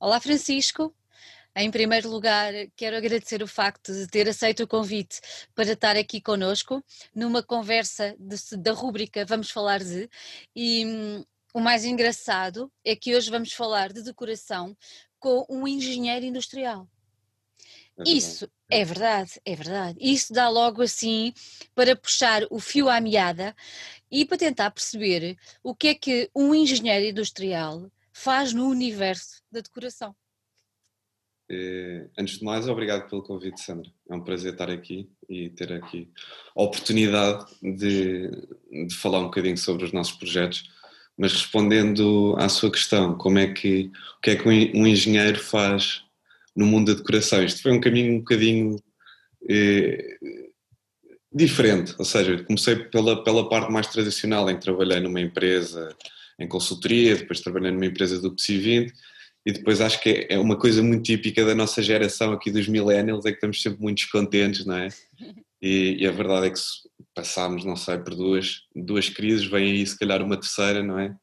Olá, Francisco. Em primeiro lugar, quero agradecer o facto de ter aceito o convite para estar aqui conosco numa conversa de, da rúbrica Vamos Falar de. E hum, o mais engraçado é que hoje vamos falar de decoração com um engenheiro industrial. É Isso é verdade, é verdade. Isso dá logo assim para puxar o fio à meada e para tentar perceber o que é que um engenheiro industrial faz no universo da decoração. Eh, antes de mais, obrigado pelo convite, Sandra. É um prazer estar aqui e ter aqui a oportunidade de, de falar um bocadinho sobre os nossos projetos. Mas respondendo à sua questão, como é que, o que é que um engenheiro faz no mundo da decoração? Isto foi um caminho um bocadinho eh, diferente, ou seja, comecei pela, pela parte mais tradicional, em que trabalhei numa empresa em consultoria, depois trabalhei numa empresa do PSI 20 e depois acho que é uma coisa muito típica da nossa geração aqui dos millennials, é que estamos sempre muito descontentes, não é? E, e a verdade é que passámos, não sei, por duas, duas crises, vem aí se calhar uma terceira, não é?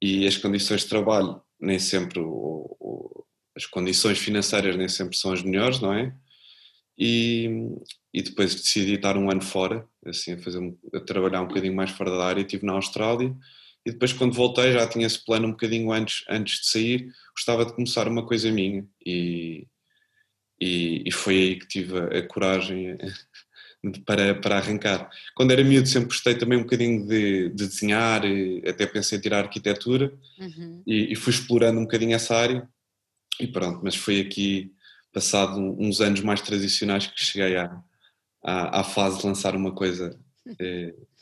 E as condições de trabalho nem sempre, o, o, as condições financeiras nem sempre são as melhores, não é? E, e depois decidi estar um ano fora, assim, a, fazer, a trabalhar um bocadinho mais fora da área, estive na Austrália e depois quando voltei já tinha esse plano um bocadinho antes, antes de sair, gostava de começar uma coisa minha e, e, e foi aí que tive a, a coragem para, para arrancar. Quando era miúdo sempre gostei também um bocadinho de, de desenhar, até pensei em tirar arquitetura uhum. e, e, fui explorando um bocadinho essa área e pronto, mas foi aqui passado uns anos mais tradicionais que cheguei à, à, à fase de lançar uma coisa eh,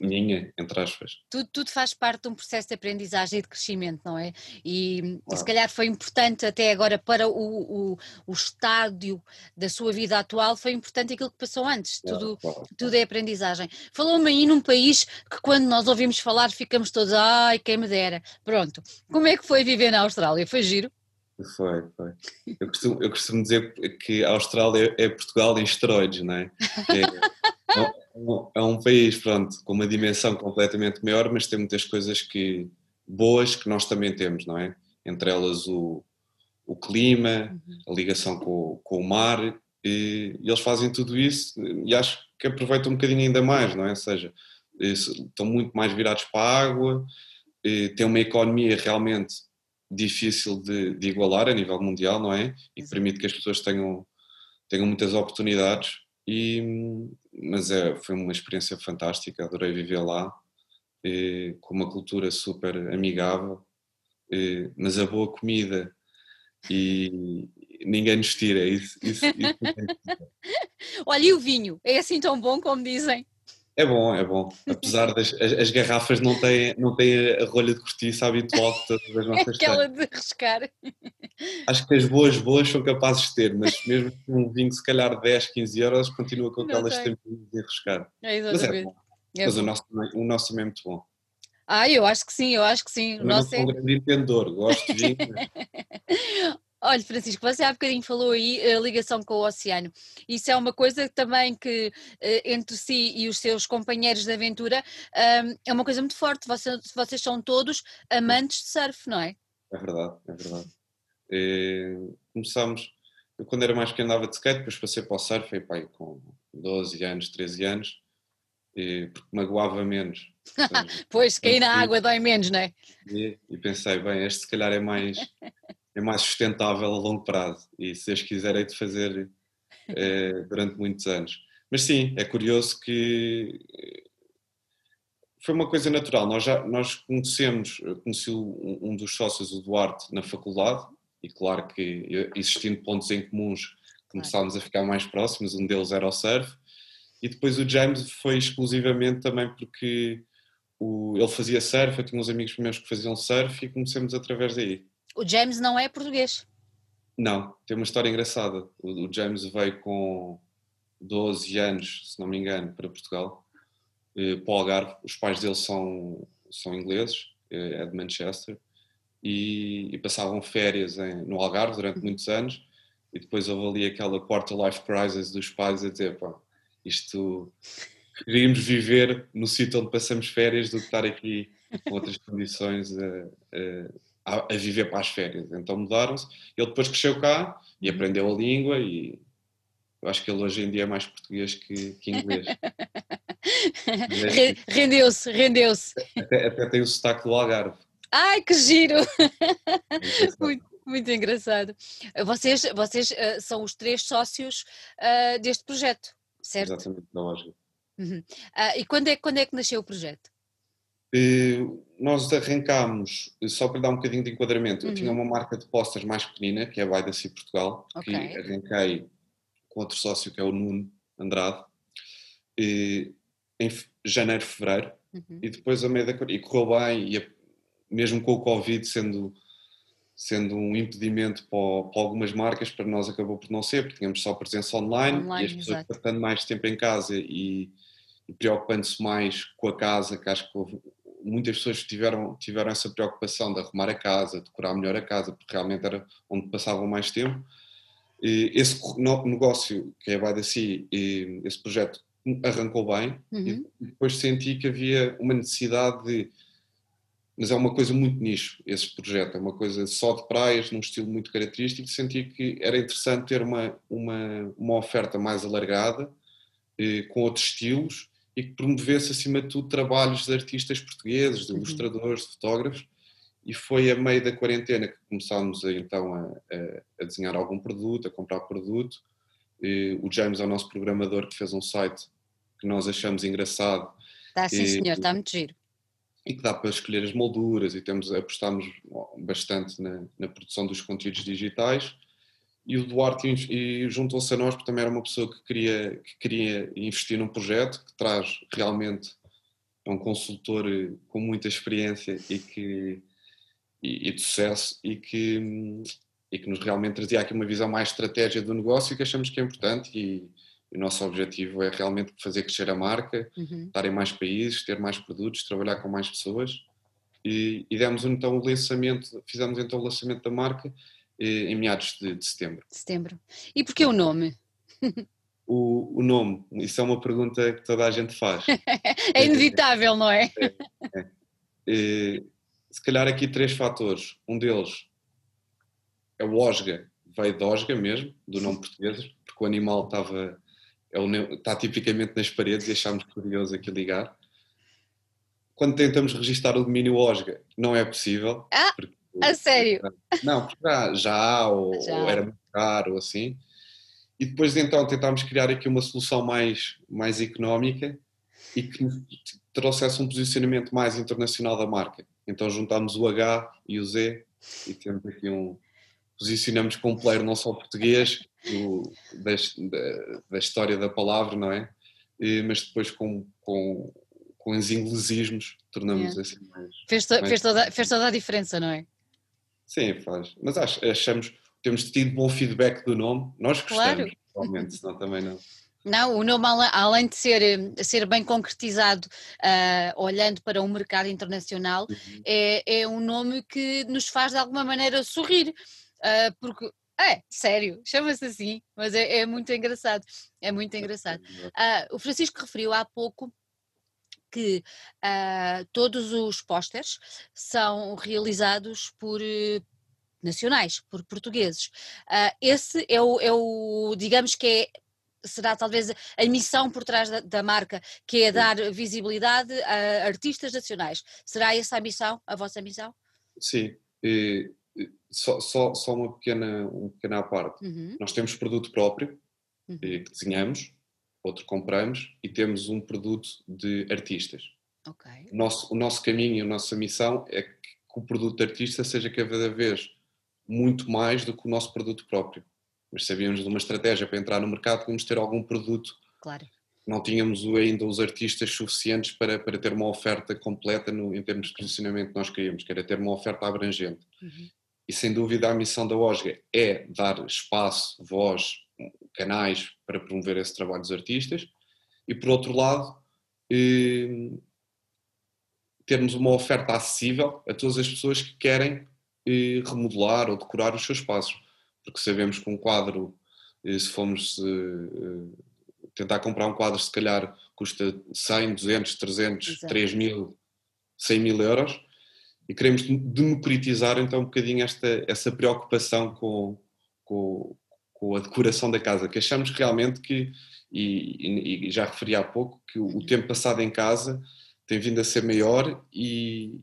minha, entre aspas. Tudo, tudo, faz parte de um processo de aprendizagem e de crescimento, não é? E, claro. e se calhar foi importante até agora para o, o, o, estádio da sua vida atual, foi importante aquilo que passou antes, tudo, claro. tudo é aprendizagem. Falou-me aí num país que quando nós ouvimos falar ficamos todos, ai, quem me dera. Pronto, como é que foi viver na Austrália? Foi giro? Foi, foi. Eu costumo, eu costumo dizer que a Austrália é Portugal em esteroides, não é? é, é é um país, pronto, com uma dimensão completamente maior, mas tem muitas coisas que, boas que nós também temos, não é? Entre elas o, o clima, a ligação com, com o mar, e, e, eles fazem tudo isso e acho que aproveitam um bocadinho ainda mais, não é? Ou seja, estão muito mais virados para a água, têm uma economia realmente difícil de, de, igualar a nível mundial, não é? E que permite que as pessoas tenham, tenham muitas oportunidades e, mas é, foi uma experiência fantástica, adorei viver lá, com uma cultura super amigável, mas a boa comida e ninguém nos tira. Isso, isso, isso Olha, e o vinho? É assim tão bom como dizem? É bom, é bom. Apesar das as, as, garrafas não têm, não têm a rolha de cortiça habitual que todas as nossas Aquela de riscar. Acho que as boas boas são capazes de ter, mas mesmo um vinho se calhar 10, 15 euros continua com aquelas tampinhas de riscar. É mas é bom. É mas bom. O, nosso, o nosso também é muito bom. Ah, eu acho que sim, eu acho que sim. Eu não sou um grande entendedor, gosto de vinho. Olha, Francisco, você há bocadinho falou aí a ligação com o oceano. Isso é uma coisa também que eh, entre si e os seus companheiros de aventura é uma coisa muito forte. Vocês, vocês são todos amantes de surf, não é? É verdade, é verdade. Eh, começámos, eu quando era mais que andava de skate, depois passei para o surf, e, pai, com 12 anos, 13 anos, e, porque magoava menos. pois, cair na água dói menos, não é? E, e pensei, bem, este se calhar é mais é mais sustentável a longo prazo e se Deus quiser é de fazer é, durante muitos anos. Mas sim, é curioso que eh, foi uma coisa natural. Nós já nós conhecemos, conheci um, um dos sócios, o Duarte, na faculdade e claro que existindo pontos em comuns começámos a ficar mais próximos, um deles era o surf e depois o James foi exclusivamente também porque o, ele fazia surf, eu tinha uns amigos meus que faziam surf e comecemos através daí. O James não é português. Não, tem uma história engraçada. O, James veio com 12 anos, se não me engano, para Portugal, eh, para o Algarve. Os pais dele são, são ingleses, eh, é de Manchester, e, e passavam férias em, no Algarve durante muitos anos. E depois houve ali aquela quarter life crisis dos pais a dizer: pá, isto. Queríamos viver no sítio onde passamos férias do que estar aqui com outras condições a, a, viver para as férias. Então mudaram-se. Ele depois cresceu cá e uhum. aprendeu a língua e eu acho que ele hoje em dia é mais português que, que inglês. rendeu-se, rendeu-se. Até, até, tem o sotaque do Algarve. Ai, que giro! muito, muito engraçado. Vocês, vocês uh, são os três sócios uh, deste projeto, certo? Exatamente, da loja. Uhum. Uh, e quando é, quando é que nasceu o projeto? Nós arrancámos, só para dar um bocadinho de enquadramento, uhum. eu tinha uma marca de postas mais pequenina, que é a By Portugal, okay. que arranquei com outro sócio que é o Nuno Andrade, e, em janeiro, fevereiro, uhum. e depois a meio da e correu bem, e a, mesmo com o Covid sendo, sendo um impedimento para, para, algumas marcas, para nós acabou por não ser, porque tínhamos só presença online, online e as pessoas passando mais tempo em casa e, e preocupando-se mais com a casa, que acho que houve, muitas pessoas tiveram, tiveram essa preocupação de arrumar a casa, decorar melhor a casa, porque realmente era onde passavam mais tempo esse negócio, que é a By esse projeto arrancou bem uhum. e depois senti que havia uma necessidade de. Mas é uma coisa muito nicho, esse projeto, é uma coisa só de praias, num estilo muito característico. Senti que era interessante ter uma, uma, uma oferta mais alargada, com outros estilos e que promovesse, acima de tudo, trabalhos de artistas portugueses, de uhum. ilustradores, de fotógrafos e foi a meio da quarentena que começámos a, então a, a, a, desenhar algum produto, a comprar produto. E o James é o nosso programador que fez um site que nós achamos engraçado. Está sim, e, senhor, está muito giro. E que dá para escolher as molduras e temos, apostamos bastante na, na produção dos conteúdos digitais. E o Duarte juntou-se a nós porque também era uma pessoa que queria, que queria investir num projeto que traz realmente é um consultor eh, com muita experiência e que e, e, de sucesso e que, e que nos realmente trazia aqui uma visão mais estratégia do negócio que achamos que é importante e, o nosso objetivo é realmente fazer crescer a marca, uhum. estar em mais países, ter mais produtos, trabalhar com mais pessoas e, e demos então o lançamento, fizemos então o lançamento da marca em meados de, de setembro. Setembro. E porquê o nome? O, o, nome, isso é uma pergunta que toda a gente faz. é inevitável, não é? é, é. é se calhar aqui três fatores. Um deles é o Osga, veio de Osga mesmo, do nome português, porque o animal estava é o, está tipicamente nas paredes e achámos curioso aqui ligar. Quando tentamos registrar o domínio Osga, não é possível. Ah, porque, a sério? Não, já, já ou, já. ou era muito caro, ou assim. E depois então tentámos criar aqui uma solução mais, mais económica e que trouxesse um posicionamento mais internacional da marca. Então juntámos o H e o Z e temos aqui um. Posicionamos com um player não só português, do, da, da, da, história da palavra, não é? E, mas depois com, com, com os inglesismos tornamos assim mais. Fez, to, mais... Fez, toda, fez toda a diferença, não é? Sim, faz. Mas acho, achamos, temos tido bom feedback do nome, nós gostamos, claro. senão também não. Não, o nome, além de ser, eh, ser bem concretizado, uh, olhando para um mercado internacional, uhum. é, é um nome que nos faz de alguma maneira sorrir, uh, porque é, sério, chama-se assim, mas é, é, muito engraçado, é muito engraçado. Uh, o Francisco referiu há pouco que uh, todos os pósteres são realizados por nacionais, por portugueses. Uh, esse é o, é o, digamos que é será talvez a missão por trás da, da, marca, que é dar visibilidade a artistas nacionais. Será essa a missão, a vossa missão? Sim, e, só, só, só uma pequena, uma pequena parte. Uhum. Nós temos produto próprio, uhum. que desenhamos, outro compramos, e temos um produto de artistas. Okay. O, nosso, o nosso caminho, a nossa missão é que o produto de artista seja cada vez muito mais do que o nosso produto próprio mas sabíamos de uma estratégia para entrar no mercado, tínhamos ter algum produto. Claro. Não tínhamos ainda os artistas suficientes para, para ter uma oferta completa no, em termos de posicionamento que nós queríamos, que era ter uma oferta abrangente. Uhum. E sem dúvida a missão da OSGA é dar espaço, voz, canais para promover esse trabalho dos artistas. E por outro lado eh, termos uma oferta acessível a todas as pessoas que querem eh, remodelar ou decorar os seus espaços. Porque sabemos que um quadro, eh, se formos tentar comprar um quadro, se calhar custa 100, 200, 300, Exato. 3 mil, 100 mil euros, e queremos democratizar então um bocadinho esta, essa preocupação com, com, com a decoração da casa, que achamos realmente que, e, e já referi há pouco, que o, o tempo passado em casa tem vindo a ser maior e,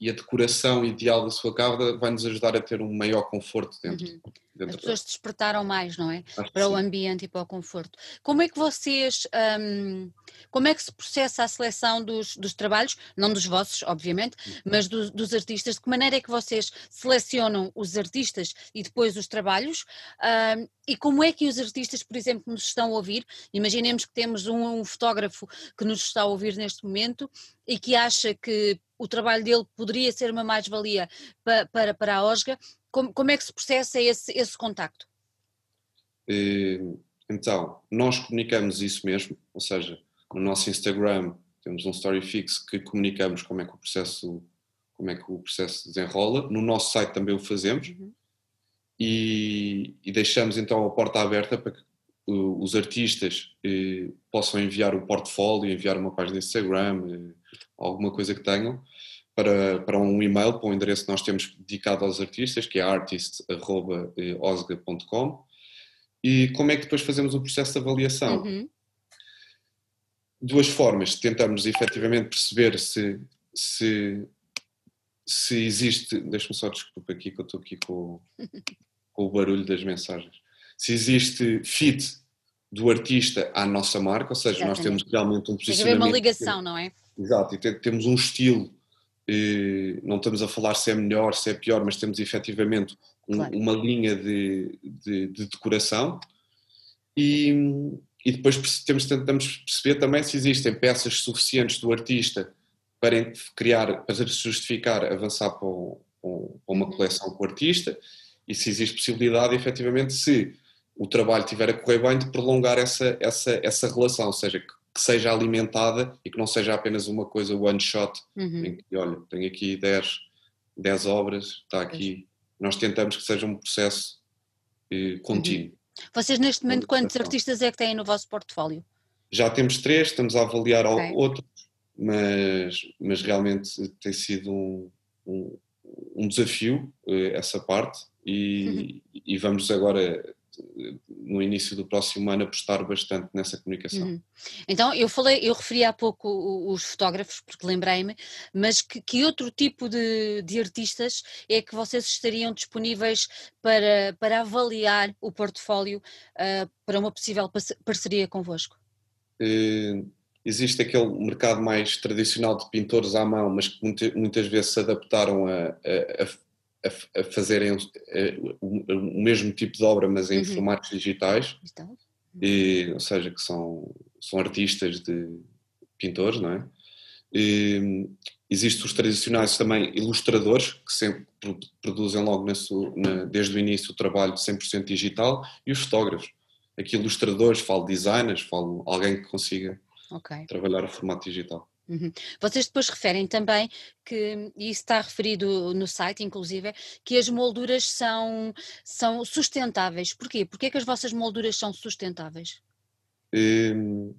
e a decoração ideal da sua casa vai nos ajudar a ter um maior conforto dentro. Uhum. As pessoas despertaram mais, não é? Acho para o ambiente e para o conforto. Como é que vocês, um, como é que se processa a seleção dos, dos trabalhos, não dos vossos, obviamente, uhum. mas do, dos artistas? De que maneira é que vocês selecionam os artistas e depois os trabalhos? Um, e como é que os artistas, por exemplo, nos estão a ouvir? Imaginemos que temos um, um fotógrafo que nos está a ouvir neste momento e que acha que o trabalho dele poderia ser uma mais-valia para, para, para a OSGA. Como, como é que se processa esse, esse contacto? Eh, então, nós comunicamos isso mesmo, ou seja, no nosso Instagram temos um story fix que comunicamos como é que o processo como é que o processo desenrola. No nosso site também o fazemos uhum. e, e, deixamos então a porta aberta para que uh, os artistas uh, possam enviar o portfólio, enviar uma página de Instagram, uh, alguma coisa que tenham, para, para um e-mail, para um endereço que nós temos dedicado aos artistas, que é artist.osga.com. E como é que depois fazemos o processo de avaliação? Uhum. Duas formas. Tentamos efetivamente perceber se, se, se existe. Deixa-me só desculpa aqui que eu estou aqui com, com o barulho das mensagens. Se existe fit do artista à nossa marca, ou seja, Exatamente. nós temos realmente um posicionamento. Tem uma ligação, não é? Exato, e temos um estilo, não estamos a falar se é melhor, se é pior, mas temos efetivamente um, claro. uma linha de, de, de decoração e, e depois temos, tentamos perceber também se existem peças suficientes do artista para criar, para justificar avançar para, um, para uma uhum. coleção com o artista e se existe possibilidade, efetivamente, se o trabalho estiver a correr bem, de prolongar essa, essa, essa relação, ou seja, que que seja alimentada e que não seja apenas uma coisa one shot, uhum. em que, olha, tenho aqui 10, 10 obras, está aqui. Nós tentamos que seja um processo eh, contínuo. Uhum. Vocês neste momento quantos artistas é que têm no vosso portfólio? Já temos três, estamos a avaliar okay. outros, mas, mas realmente tem sido um, um, um desafio eh, essa parte e, uhum. e vamos agora no início do próximo ano apostar bastante nessa comunicação. Uhum. Então, eu falei, eu referi há pouco os fotógrafos, porque lembrei-me, mas que, que, outro tipo de, de artistas é que vocês estariam disponíveis para, para avaliar o portfólio uh, para uma possível parceria convosco? Uh, existe aquele mercado mais tradicional de pintores à mão, mas que muitas vezes se adaptaram a, a, a a, a fazerem eh, o, o, mesmo tipo de obra, mas em uhum. formatos digitais, então. e, ou seja, que são, são artistas de pintores, não é? E, Existem os tradicionais também ilustradores, que sempre produzem logo na sua, na, desde o início o trabalho 100% digital, e os fotógrafos. Aqui ilustradores, falo designers, falo alguém que consiga okay. trabalhar o formato digital. Uhum. Vocês depois referem também que, e isso está referido no site, inclusive, que as molduras são, são sustentáveis. Porquê? Porquê é que as vossas molduras são sustentáveis? Um,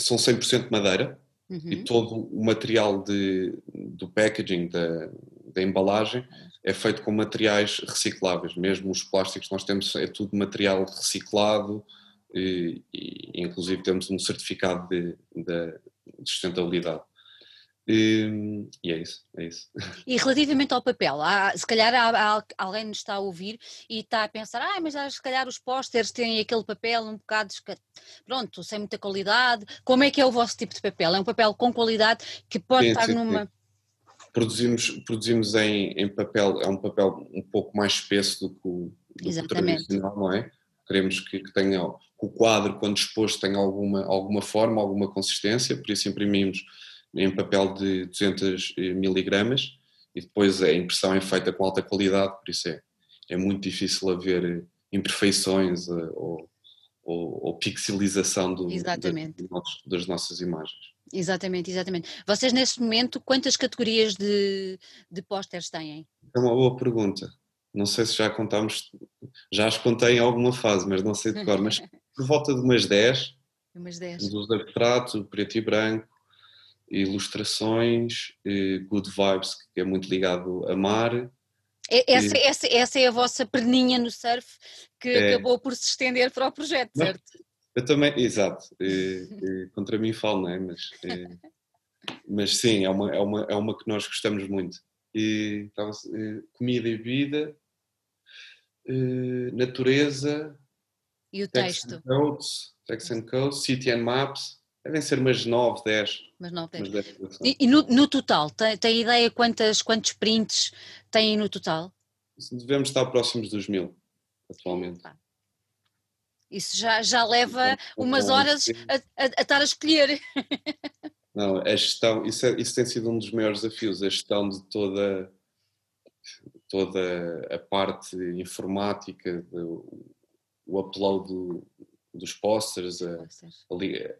são 100% madeira uhum. e todo o material de, do packaging, da, da embalagem, é feito com materiais recicláveis. Mesmo os plásticos que nós temos é tudo material reciclado e, e inclusive temos um certificado de, de de sustentabilidade. E, e, é isso, é isso. E relativamente ao papel, há, se calhar há, há, alguém nos está a ouvir e está a pensar, ah, mas se calhar os pósteres têm aquele papel um bocado, pronto, sem muita qualidade. Como é que é o vosso tipo de papel? É um papel com qualidade que pode sim, estar sim, numa... Sim. Produzimos, produzimos em, em, papel, é um papel um pouco mais espesso do que o, do que o tradicional, não é? Queremos que, que tenha o quadro, quando exposto, tenha alguma, alguma forma, alguma consistência, por isso imprimimos em papel de 200 eh, miligramas e depois a impressão é feita com alta qualidade, por isso é, é muito difícil haver eh, imperfeições eh, ou, ou, ou pixelização do, das nossas imagens. Exatamente, exatamente. Vocês neste momento quantas categorias de, de pósteres têm? É uma boa pergunta. Não sei se já contamos, já as contei em alguma fase, mas não sei de cor, mas por volta de umas 10. Umas 10. Dos abstrato, preto e branco, ilustrações, Good Vibes, que é muito ligado a mar. Essa, essa, essa é a vossa perninha no surf que é, acabou por se estender para o projeto, certo? Eu também, exato. contra mim falo, não é? Mas, mas sim, é uma, é, uma, é uma que nós gostamos muito. E, então, comida e bebida, natureza, e o texto? Codes, Text and Codes, City and Maps, devem ser umas 9, 10. Mas 9, 10. 10 e, e no, no, total, tem, tem ideia quantas, quantos prints têm no total? Devemos estar próximos dos mil, atualmente. Isso já, já leva então, umas horas a, a, a estar a escolher. Não, a gestão, isso, é, isso tem sido um dos maiores desafios, a gestão de toda, toda a parte informática, do, o upload do, dos posters, a, ali,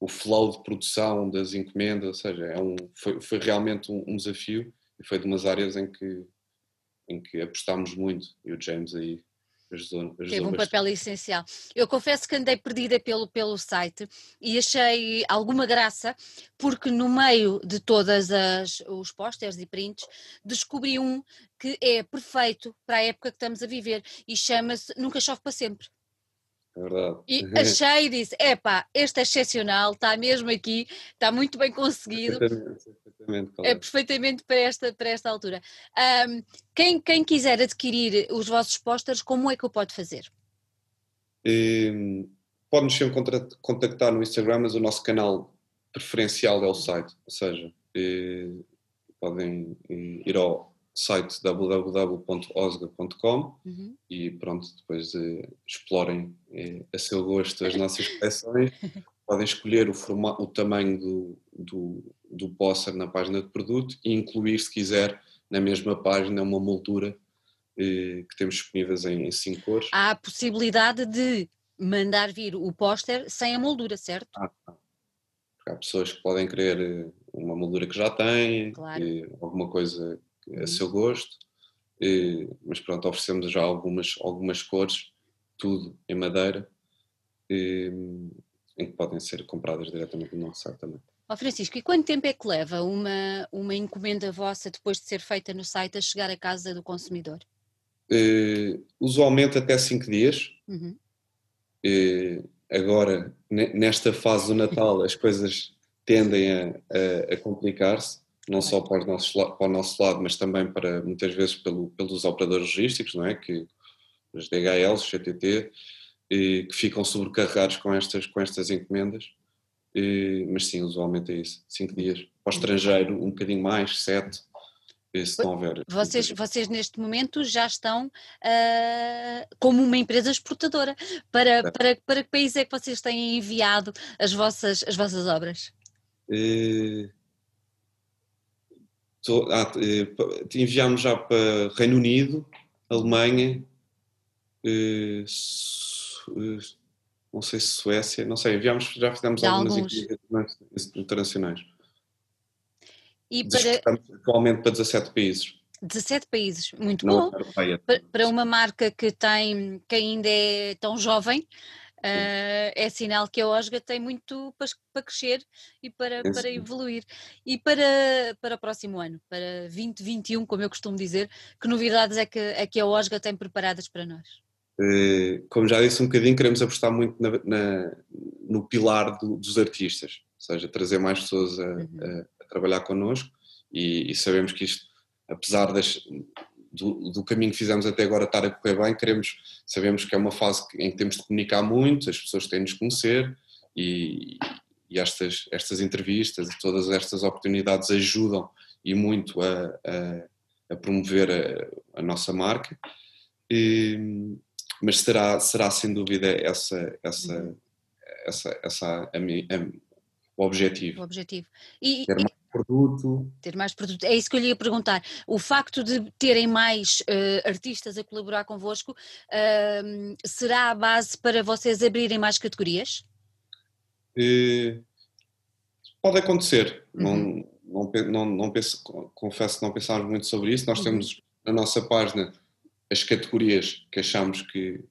o flow de produção das encomendas, ou seja, é um, foi, foi realmente um, um, desafio e foi de umas áreas em que, em que apostámos muito. E o James aí ajudou, ajudou Teve um papel essencial. Eu confesso que andei perdida pelo, pelo site e achei alguma graça porque no meio de todas as os posters e prints descobri um que é perfeito para a época que estamos a viver e chama-se Nunca Chove para Sempre. É verdade. E achei e disse: epá, este é excepcional, está mesmo aqui, está muito bem conseguido. Perfeitamente, é perfeitamente para esta, para esta altura. Um, quem, quem quiser adquirir os vossos posters, como é que o pode fazer? Pode-nos sempre contactar no Instagram, mas o nosso canal preferencial é o site, ou seja, podem ir ao site www.osga.com uhum. e pronto, depois explorem uh, a seu gosto as nossas coleções. Podem escolher o, formato, o tamanho do, do, do póster na página de produto e incluir, se quiser, na mesma página uma moldura uh, que temos disponíveis em, em cinco cores. Há a possibilidade de mandar vir o póster sem a moldura, certo? Ah, há pessoas que podem querer uma moldura que já têm, claro. alguma coisa a seu gosto, e, mas pronto, oferecemos já algumas, algumas cores, tudo em madeira, e, em que podem ser compradas diretamente no nosso site também. Oh Francisco, e quanto tempo é que leva uma, uma encomenda vossa depois de ser feita no site a chegar à casa do consumidor? Uh, usualmente até 5 dias. Uhum. Uh, agora, nesta fase do Natal, as coisas tendem a, a, a complicar-se não só para, nossos, para, o nosso lado, mas também para muitas vezes pelo, pelos operadores logísticos, não é? Que os DHLs, CTT, e, que ficam sobrecarregados com estas, com estas encomendas. E, mas sim, usualmente é isso, cinco dias. Para o estrangeiro, um bocadinho mais, sete, se não houver. Vocês, vocês neste momento já estão uh, como uma empresa exportadora. Para, é. para, para que país é que vocês têm enviado as vossas, as vossas obras? Ah, eh, enviámos já para Reino Unido, Alemanha, eh, eh, não sei se Suécia, não sei, enviámos, já fizemos já algumas encomendas internacionais. E para... atualmente para 17 países. 17 países, muito não, bom. Para, para uma marca que tem, que ainda é tão jovem, Uh, é sinal que a OSGA tem muito para, para crescer e para, para evoluir. E para, para o próximo ano, para 2021, como eu costumo dizer, que novidades é que, é que a OSGA tem preparadas para nós? Uh, como já disse um bocadinho, queremos apostar muito na, na, no pilar do, dos artistas, ou seja, trazer mais pessoas a, uhum. a, a trabalhar connosco e, e sabemos que isto, apesar das, do, do, caminho que fizemos até agora estar a correr bem, queremos, sabemos que é uma fase em que temos de comunicar muito, as pessoas têm de nos conhecer e, e estas, estas entrevistas e todas estas oportunidades ajudam e muito a, a, a promover a, a, nossa marca. E, mas será, será sem dúvida essa, essa, uhum. essa, essa a, o objetivo. O objetivo. E, mais produto. Ter mais produto. É isso que eu lhe ia perguntar. O facto de terem mais uh, artistas a colaborar convosco uh, será a base para vocês abrirem mais categorias? Uh, pode acontecer. Uhum. Não, não, não, não penso, confesso que não pensámos muito sobre isso. Nós uhum. temos na nossa página as categorias que achamos que,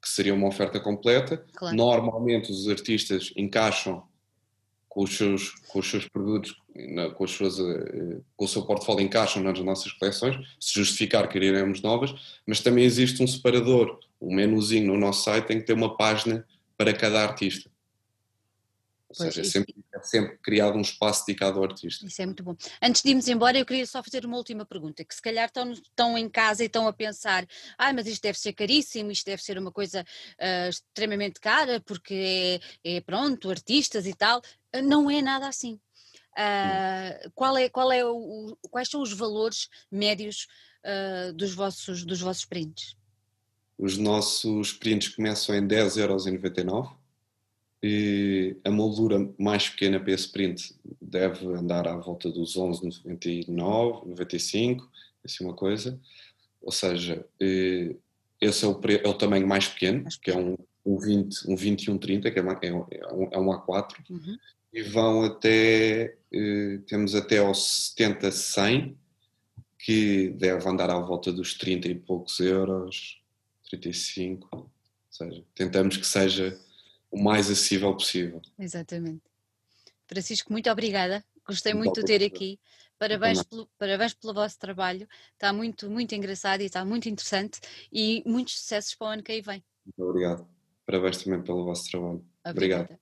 que seria uma oferta completa. Claro. Normalmente os artistas encaixam com os seus, com os seus produtos com, as suas, eh, com o seu portfólio encaixam nas nossas coleções, se justificar quereremos novas, mas também existe um separador, um menuzinho no nosso site tem que ter uma página para cada artista. Ou pois, seja, é sempre, é sempre, criado um espaço dedicado ao artista. Isso é muito bom. Antes de irmos embora, eu queria só fazer uma última pergunta, que se calhar estão, estão em casa e estão a pensar, ah, mas isto deve ser caríssimo, isto deve ser uma coisa uh, extremamente cara, porque é, é, pronto, artistas e tal. Não é nada assim. Uh, qual é, qual é o, quais são os valores médios uh, dos, vossos, dos vossos prints? Os nossos prints começam em 10,99€ e a moldura mais pequena para esse print deve andar à volta dos 11,99, 95, assim uma coisa. Ou seja, esse é o, é o tamanho mais pequeno, que é um, um 20, um 21, 30, que é, é, um, é um A4. Uhum e vão até, eh, temos até aos 70, 100, que deve andar à volta dos 30 e poucos euros, 35, ou seja, tentamos que seja o mais acessível possível. Exatamente. Francisco, muito obrigada, gostei muito de ter aqui, parabéns pelo, parabéns pelo vosso trabalho, está muito, muito engraçado e está muito interessante e muitos sucessos para o ano que aí vem. Muito obrigado, parabéns também pelo vosso trabalho. Obrigada. Obrigado.